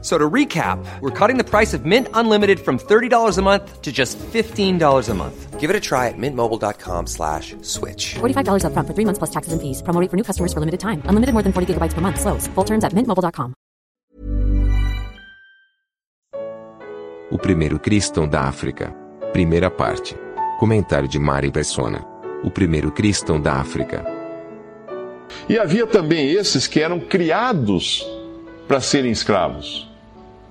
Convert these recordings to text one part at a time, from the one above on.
So to recap, we're cutting the price of Mint Unlimited from $30 a month to just $15 a month. Give it a try at mintmobile.com slash switch. $45 upfront for three months plus taxes and fees. Promo rate for new customers for limited time. Unlimited more than 40 gigabytes per month. Slows. Full terms at mintmobile.com. O primeiro cristão da África. Primeira parte. Comentário de Mari Persona. O primeiro cristão da África. E havia também esses que eram criados para serem escravos.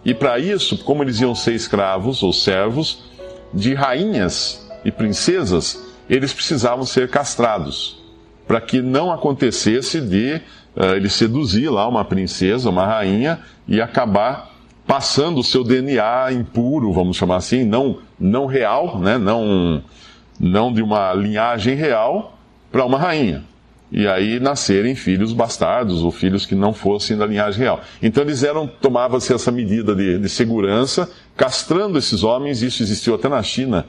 E para isso, como eles iam ser escravos ou servos de rainhas e princesas, eles precisavam ser castrados, para que não acontecesse de uh, ele seduzir lá uma princesa, uma rainha, e acabar passando o seu DNA impuro, vamos chamar assim, não, não real, né? não, não de uma linhagem real, para uma rainha e aí nascerem filhos bastardos ou filhos que não fossem da linhagem real. Então eles eram, tomava-se essa medida de, de, segurança, castrando esses homens, isso existiu até na China,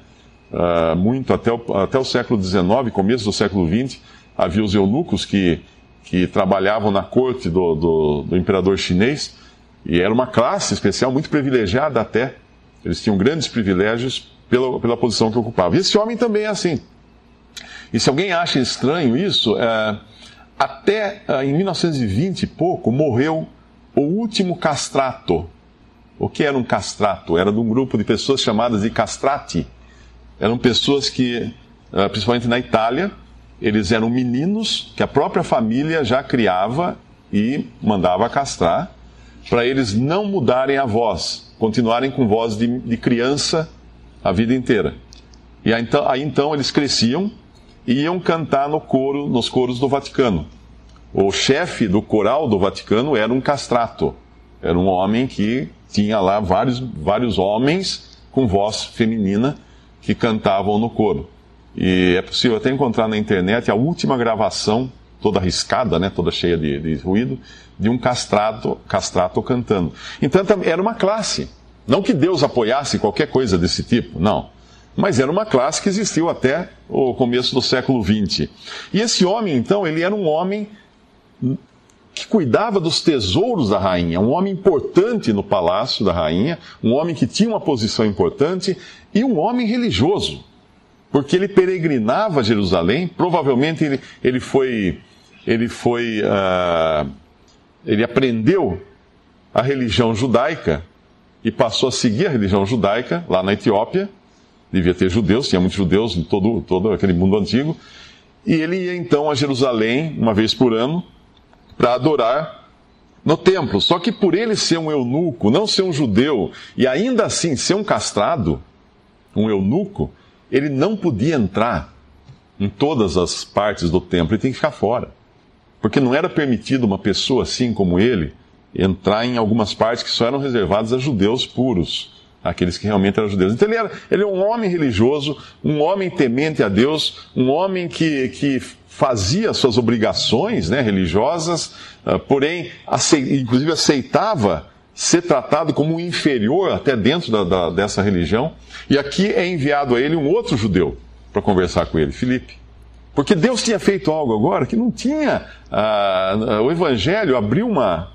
uh, muito até o, até o século XIX, começo do século XX, havia os eunucos que, que trabalhavam na corte do, do, do imperador chinês, e era uma classe especial, muito privilegiada até, eles tinham grandes privilégios pela, pela posição que ocupavam. E esse homem também é assim. E se alguém acha estranho isso, é, até é, em 1920 e pouco morreu o último castrato. O que era um castrato? Era de um grupo de pessoas chamadas de castrati. Eram pessoas que, é, principalmente na Itália, eles eram meninos que a própria família já criava e mandava castrar, para eles não mudarem a voz, continuarem com voz de, de criança a vida inteira. E aí então, aí então eles cresciam iam cantar no coro, nos coros do Vaticano. O chefe do coral do Vaticano era um castrato. Era um homem que tinha lá vários, vários homens com voz feminina que cantavam no coro. E é possível até encontrar na internet a última gravação, toda arriscada, né, toda cheia de, de ruído, de um castrato, castrato cantando. Então era uma classe. Não que Deus apoiasse qualquer coisa desse tipo, não mas era uma classe que existiu até o começo do século XX. E esse homem, então, ele era um homem que cuidava dos tesouros da rainha, um homem importante no palácio da rainha, um homem que tinha uma posição importante e um homem religioso, porque ele peregrinava a Jerusalém, provavelmente ele, ele foi, ele foi, uh, ele aprendeu a religião judaica e passou a seguir a religião judaica lá na Etiópia, devia ter judeus, tinha muitos judeus em todo, todo aquele mundo antigo. E ele ia então a Jerusalém, uma vez por ano, para adorar no templo. Só que por ele ser um eunuco, não ser um judeu, e ainda assim ser um castrado, um eunuco, ele não podia entrar em todas as partes do templo, ele tem que ficar fora. Porque não era permitido uma pessoa assim como ele entrar em algumas partes que só eram reservadas a judeus puros aqueles que realmente eram judeus. Então ele era, ele era um homem religioso, um homem temente a Deus, um homem que, que fazia suas obrigações né, religiosas, uh, porém, aceit, inclusive aceitava ser tratado como um inferior até dentro da, da, dessa religião. E aqui é enviado a ele um outro judeu para conversar com ele, Filipe. Porque Deus tinha feito algo agora que não tinha. Uh, o Evangelho abriu uma,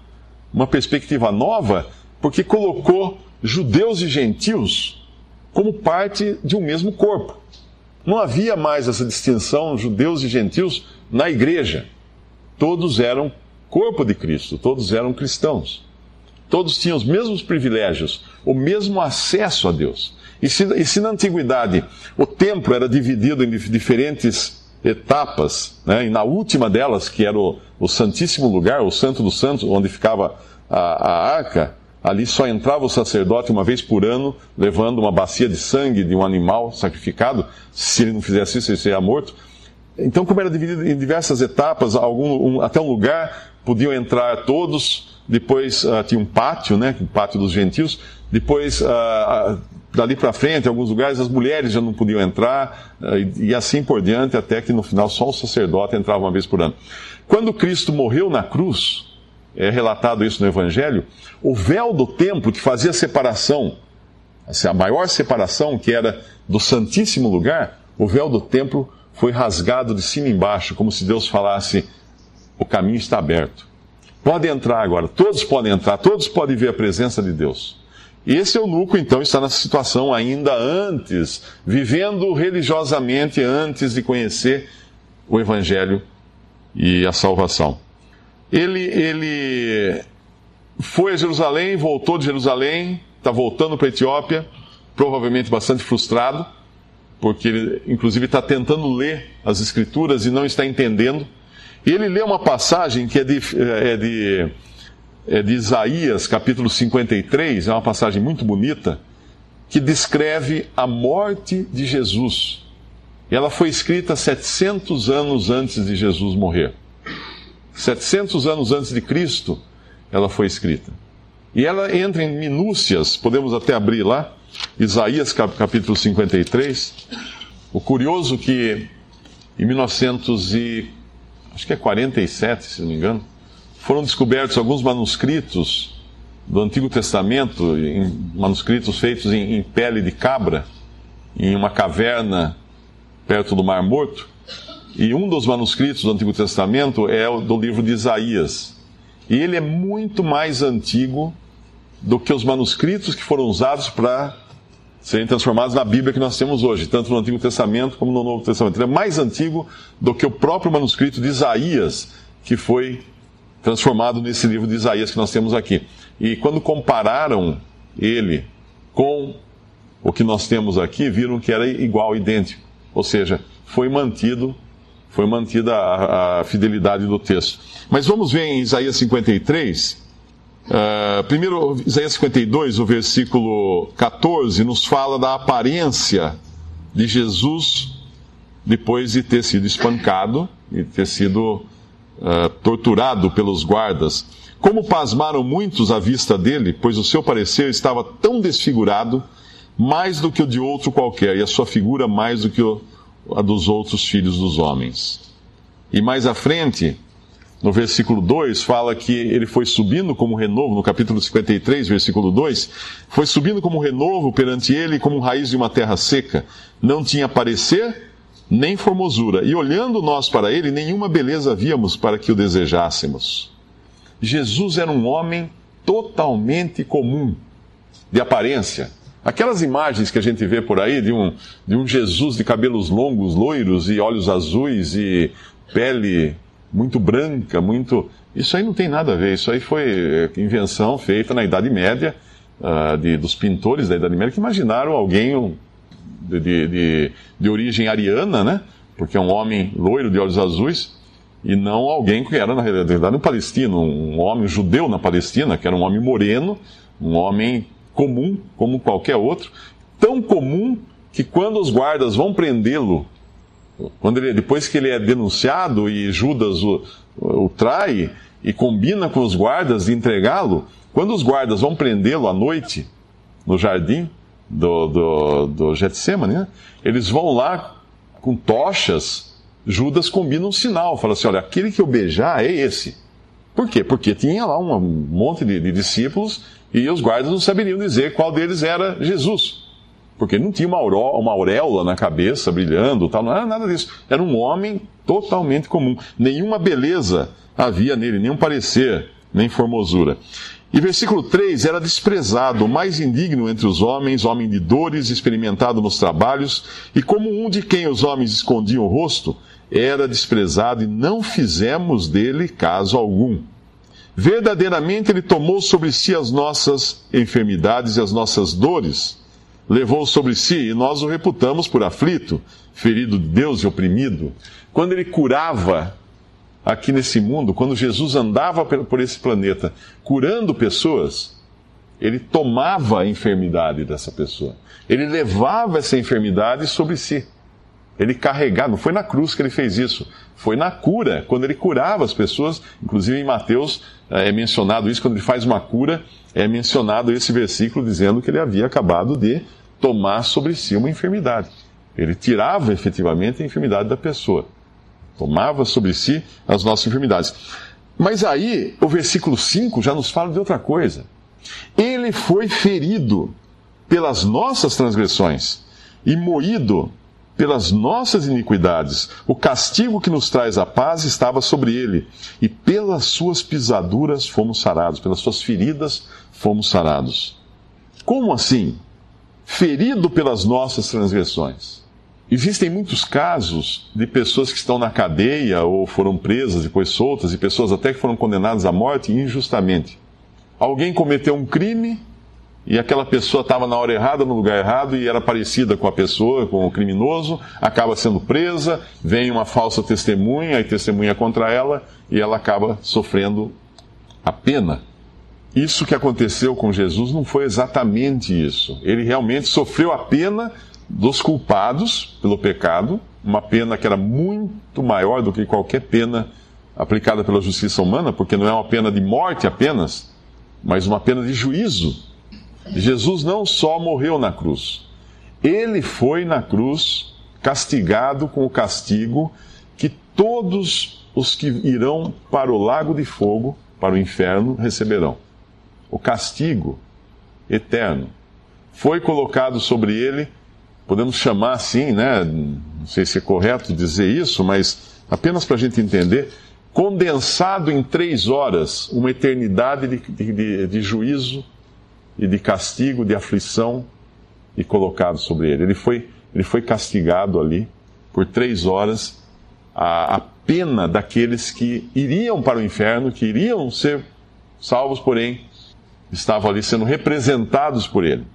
uma perspectiva nova, porque colocou judeus e gentios como parte de um mesmo corpo. Não havia mais essa distinção judeus e gentios na igreja. Todos eram corpo de Cristo, todos eram cristãos. Todos tinham os mesmos privilégios, o mesmo acesso a Deus. E se, e se na antiguidade o templo era dividido em diferentes etapas, né, e na última delas, que era o, o Santíssimo Lugar, o Santo dos Santos, onde ficava a, a arca, Ali só entrava o sacerdote uma vez por ano, levando uma bacia de sangue de um animal sacrificado. Se ele não fizesse isso, ele seria morto. Então, como era dividido em diversas etapas, algum, um, até um lugar podiam entrar todos. Depois uh, tinha um pátio, né, o pátio dos gentios. Depois, uh, dali para frente, em alguns lugares, as mulheres já não podiam entrar, e, e assim por diante, até que no final só o sacerdote entrava uma vez por ano. Quando Cristo morreu na cruz, é relatado isso no Evangelho, o véu do templo que fazia separação, assim, a maior separação que era do Santíssimo Lugar, o véu do templo foi rasgado de cima embaixo, como se Deus falasse: o caminho está aberto. Pode entrar agora, todos podem entrar, todos podem ver a presença de Deus. E esse eunuco, então, está nessa situação ainda antes, vivendo religiosamente antes de conhecer o Evangelho e a salvação. Ele, ele foi a Jerusalém, voltou de Jerusalém, está voltando para a Etiópia, provavelmente bastante frustrado, porque ele, inclusive, está tentando ler as Escrituras e não está entendendo. E ele lê uma passagem que é de, é de, é de Isaías, capítulo 53, é uma passagem muito bonita, que descreve a morte de Jesus. Ela foi escrita 700 anos antes de Jesus morrer. 700 anos antes de Cristo, ela foi escrita. E ela entra em minúcias, podemos até abrir lá, Isaías capítulo 53. O curioso que em 1900 e acho que é 47, se não me engano, foram descobertos alguns manuscritos do Antigo Testamento, manuscritos feitos em, em pele de cabra, em uma caverna perto do Mar Morto. E um dos manuscritos do Antigo Testamento é o do livro de Isaías. E ele é muito mais antigo do que os manuscritos que foram usados para serem transformados na Bíblia que nós temos hoje, tanto no Antigo Testamento como no Novo Testamento. Ele é mais antigo do que o próprio manuscrito de Isaías, que foi transformado nesse livro de Isaías que nós temos aqui. E quando compararam ele com o que nós temos aqui, viram que era igual, idêntico. Ou seja, foi mantido, foi mantida a, a fidelidade do texto. Mas vamos ver em Isaías 53, Uh, primeiro, Isaías 52, o versículo 14, nos fala da aparência de Jesus depois de ter sido espancado e ter sido uh, torturado pelos guardas. Como pasmaram muitos à vista dele, pois o seu parecer estava tão desfigurado, mais do que o de outro qualquer, e a sua figura mais do que o, a dos outros filhos dos homens. E mais à frente, no versículo 2, fala que ele foi subindo como renovo, no capítulo 53, versículo 2, foi subindo como renovo perante ele, como raiz de uma terra seca. Não tinha parecer, nem formosura. E olhando nós para ele, nenhuma beleza víamos para que o desejássemos. Jesus era um homem totalmente comum, de aparência. Aquelas imagens que a gente vê por aí de um, de um Jesus de cabelos longos, loiros e olhos azuis e pele muito branca, muito. Isso aí não tem nada a ver. Isso aí foi eh, invenção feita na Idade Média, uh, de, dos pintores da Idade Média, que imaginaram alguém de, de, de, origem ariana, né? Porque é um homem loiro de olhos azuis, e não alguém que era, na realidade, um palestino, um homem judeu na Palestina, que era um homem moreno, um homem comum, como qualquer outro, tão comum que quando os guardas vão prendê-lo quando ele, depois que ele é denunciado e Judas o, o trai e combina com os guardas de entregá-lo, quando os guardas vão prendê-lo à noite no jardim do, do, do Getsemane, né? eles vão lá com tochas, Judas combina um sinal, fala assim, olha, aquele que eu beijar é esse. Por quê? Porque tinha lá um monte de, de discípulos e os guardas não saberiam dizer qual deles era Jesus porque não tinha uma, uma auréola na cabeça brilhando, tal, não era nada disso. Era um homem totalmente comum. Nenhuma beleza havia nele, nenhum parecer, nem formosura. E versículo 3: era desprezado, mais indigno entre os homens, homem de dores, experimentado nos trabalhos, e como um de quem os homens escondiam o rosto, era desprezado e não fizemos dele caso algum. Verdadeiramente ele tomou sobre si as nossas enfermidades e as nossas dores levou sobre si e nós o reputamos por aflito, ferido de Deus e oprimido. Quando ele curava aqui nesse mundo, quando Jesus andava por esse planeta curando pessoas, ele tomava a enfermidade dessa pessoa. Ele levava essa enfermidade sobre si. Ele carregava, não foi na cruz que ele fez isso, foi na cura, quando ele curava as pessoas. Inclusive em Mateus eh, é mencionado isso, quando ele faz uma cura, é mencionado esse versículo dizendo que ele havia acabado de tomar sobre si uma enfermidade. Ele tirava efetivamente a enfermidade da pessoa. Tomava sobre si as nossas enfermidades. Mas aí, o versículo 5 já nos fala de outra coisa. Ele foi ferido pelas nossas transgressões e moído pelas nossas iniquidades. O castigo que nos traz a paz estava sobre ele, e pelas suas pisaduras fomos sarados, pelas suas feridas fomos sarados. Como assim? Ferido pelas nossas transgressões. Existem muitos casos de pessoas que estão na cadeia ou foram presas, depois soltas, e pessoas até que foram condenadas à morte injustamente. Alguém cometeu um crime e aquela pessoa estava na hora errada, no lugar errado, e era parecida com a pessoa, com o criminoso, acaba sendo presa, vem uma falsa testemunha, e testemunha contra ela, e ela acaba sofrendo a pena. Isso que aconteceu com Jesus não foi exatamente isso. Ele realmente sofreu a pena dos culpados pelo pecado, uma pena que era muito maior do que qualquer pena aplicada pela justiça humana, porque não é uma pena de morte apenas, mas uma pena de juízo. Jesus não só morreu na cruz, ele foi na cruz castigado com o castigo que todos os que irão para o lago de fogo, para o inferno, receberão. O castigo eterno foi colocado sobre ele, podemos chamar assim, né? Não sei se é correto dizer isso, mas apenas para a gente entender, condensado em três horas, uma eternidade de, de, de juízo e de castigo, de aflição, e colocado sobre ele. Ele foi, ele foi castigado ali por três horas, a, a pena daqueles que iriam para o inferno, que iriam ser salvos, porém estavam ali sendo representados por ele.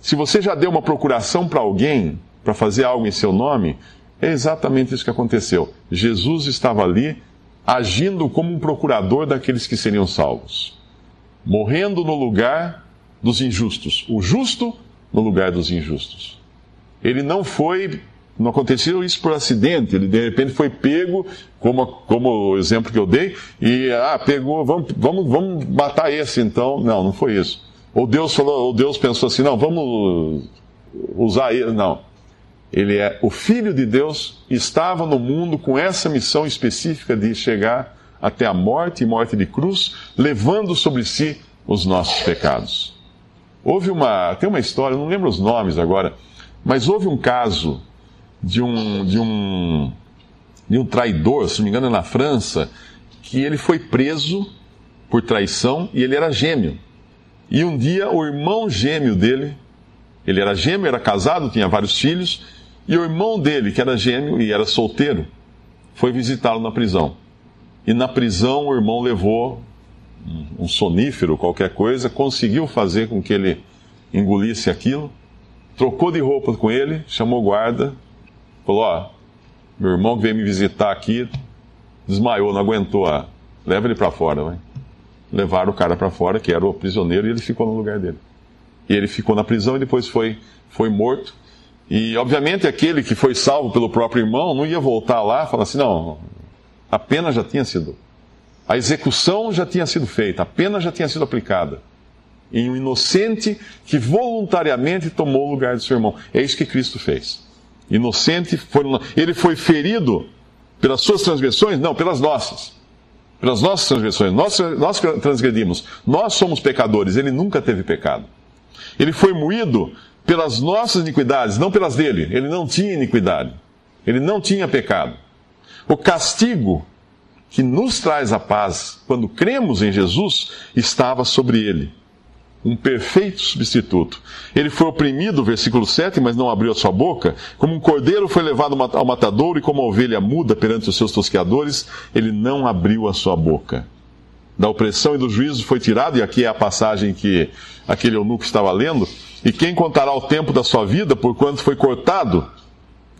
Se você já deu uma procuração para alguém, para fazer algo em seu nome, é exatamente isso que aconteceu. Jesus estava ali agindo como um procurador daqueles que seriam salvos, morrendo no lugar dos injustos, o justo no lugar dos injustos. Ele não foi, não aconteceu isso por acidente, ele de repente foi pego, como, como o exemplo que eu dei, e ah, pegou, vamos, vamos, vamos matar esse então. Não, não foi isso. Ou Deus falou, ou Deus pensou assim, não, vamos usar ele. Não. Ele é o Filho de Deus, estava no mundo com essa missão específica de chegar até a morte e morte de cruz, levando sobre si os nossos pecados. Houve uma. Tem uma história, não lembro os nomes agora, mas houve um caso de um, de um, de um traidor, se não me engano, é na França, que ele foi preso por traição e ele era gêmeo. E um dia o irmão gêmeo dele, ele era gêmeo, era casado, tinha vários filhos, e o irmão dele, que era gêmeo e era solteiro, foi visitá-lo na prisão. E na prisão o irmão levou um sonífero, qualquer coisa, conseguiu fazer com que ele engolisse aquilo, trocou de roupa com ele, chamou guarda, falou: Ó, meu irmão que veio me visitar aqui desmaiou, não aguentou, a... leva ele para fora, vai. Levaram o cara para fora, que era o prisioneiro, e ele ficou no lugar dele. E ele ficou na prisão e depois foi, foi morto. E, obviamente, aquele que foi salvo pelo próprio irmão não ia voltar lá e falar assim: não, a pena já tinha sido a execução já tinha sido feita, a pena já tinha sido aplicada. Em um inocente que voluntariamente tomou o lugar do seu irmão. É isso que Cristo fez. Inocente, foi, ele foi ferido pelas suas transgressões? Não, pelas nossas. Pelas nossas transgressões. Nós, nós transgredimos. Nós somos pecadores. Ele nunca teve pecado. Ele foi moído pelas nossas iniquidades, não pelas dele. Ele não tinha iniquidade. Ele não tinha pecado. O castigo que nos traz a paz quando cremos em Jesus estava sobre ele. Um perfeito substituto. Ele foi oprimido, versículo 7, mas não abriu a sua boca. Como um cordeiro foi levado ao matadouro e como a ovelha muda perante os seus tosqueadores, ele não abriu a sua boca. Da opressão e do juízo foi tirado, e aqui é a passagem que aquele eunuco estava lendo. E quem contará o tempo da sua vida, por quanto foi cortado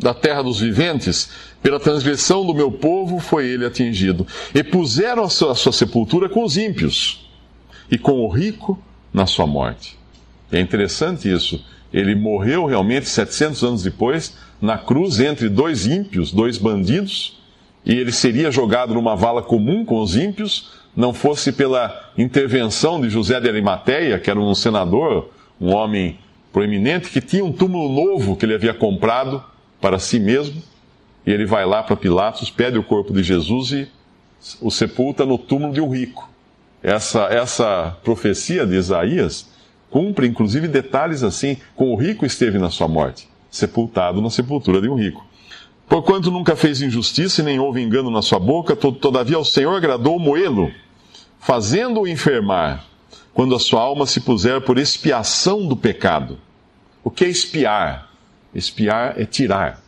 da terra dos viventes, pela transgressão do meu povo foi ele atingido. E puseram a sua, a sua sepultura com os ímpios, e com o rico na sua morte. É interessante isso. Ele morreu realmente 700 anos depois, na cruz, entre dois ímpios, dois bandidos, e ele seria jogado numa vala comum com os ímpios, não fosse pela intervenção de José de Arimateia, que era um senador, um homem proeminente, que tinha um túmulo novo que ele havia comprado para si mesmo, e ele vai lá para Pilatos, pede o corpo de Jesus e o sepulta no túmulo de um rico. Essa, essa profecia de Isaías cumpre, inclusive, detalhes assim: com o rico esteve na sua morte, sepultado na sepultura de um rico. Porquanto nunca fez injustiça e nem houve engano na sua boca, todavia ao Senhor agradou moê-lo, fazendo-o enfermar, quando a sua alma se puser por expiação do pecado. O que é espiar? Espiar é tirar.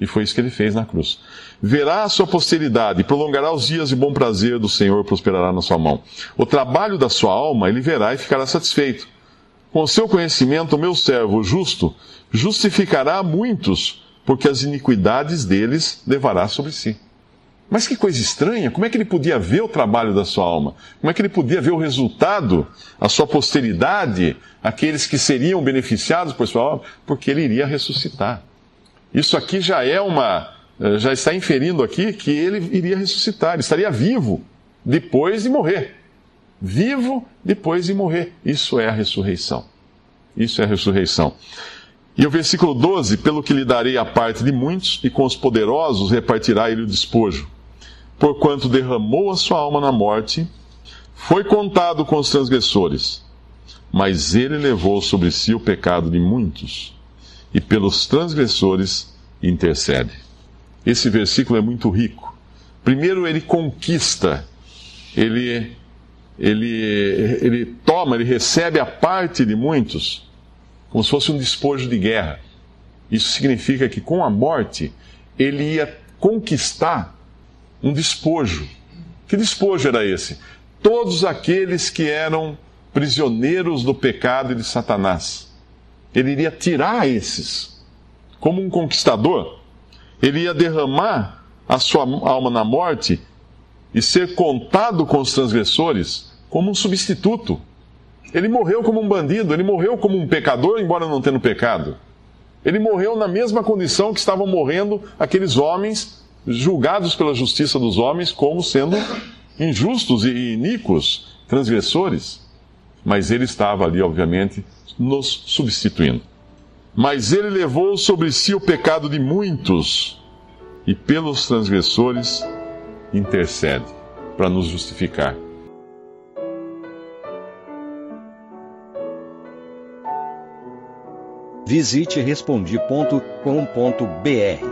E foi isso que ele fez na cruz. Verá a sua posteridade, prolongará os dias de bom prazer do Senhor, prosperará na sua mão. O trabalho da sua alma ele verá e ficará satisfeito. Com o seu conhecimento, o meu servo justo justificará muitos, porque as iniquidades deles levará sobre si. Mas que coisa estranha, como é que ele podia ver o trabalho da sua alma? Como é que ele podia ver o resultado, a sua posteridade, aqueles que seriam beneficiados por sua alma? Porque ele iria ressuscitar. Isso aqui já é uma. Eh, já está inferindo aqui que ele iria ressuscitar, ele estaria vivo depois de morrer. Vivo depois de morrer. Isso é a ressurreição. Isso é a ressurreição. E o versículo 12: Pelo que lhe darei a parte de muitos, e com os poderosos repartirá ele o despojo. Porquanto derramou a sua alma na morte, foi contado com os transgressores, mas ele levou sobre si o pecado de muitos e pelos transgressores intercede. Esse versículo é muito rico. Primeiro, ele conquista, ele, ele, ele toma, ele recebe a parte de muitos, como se fosse um despojo de guerra. Isso significa que com a morte, ele ia conquistar um despojo. Que despojo era esse? Todos aqueles que eram prisioneiros do pecado e de Satanás ele iria tirar esses. Como um conquistador, ele ia derramar a sua alma na morte e ser contado com os transgressores como um substituto. Ele morreu como um bandido, ele morreu como um pecador, embora não tendo pecado. Ele morreu na mesma condição que estavam morrendo aqueles homens julgados pela justiça dos homens como sendo injustos e iníquos, transgressores. Mas ele estava ali, obviamente, nos substituindo. Mas ele levou sobre si o pecado de muitos e pelos transgressores intercede para nos justificar. Visite respondi.com.br.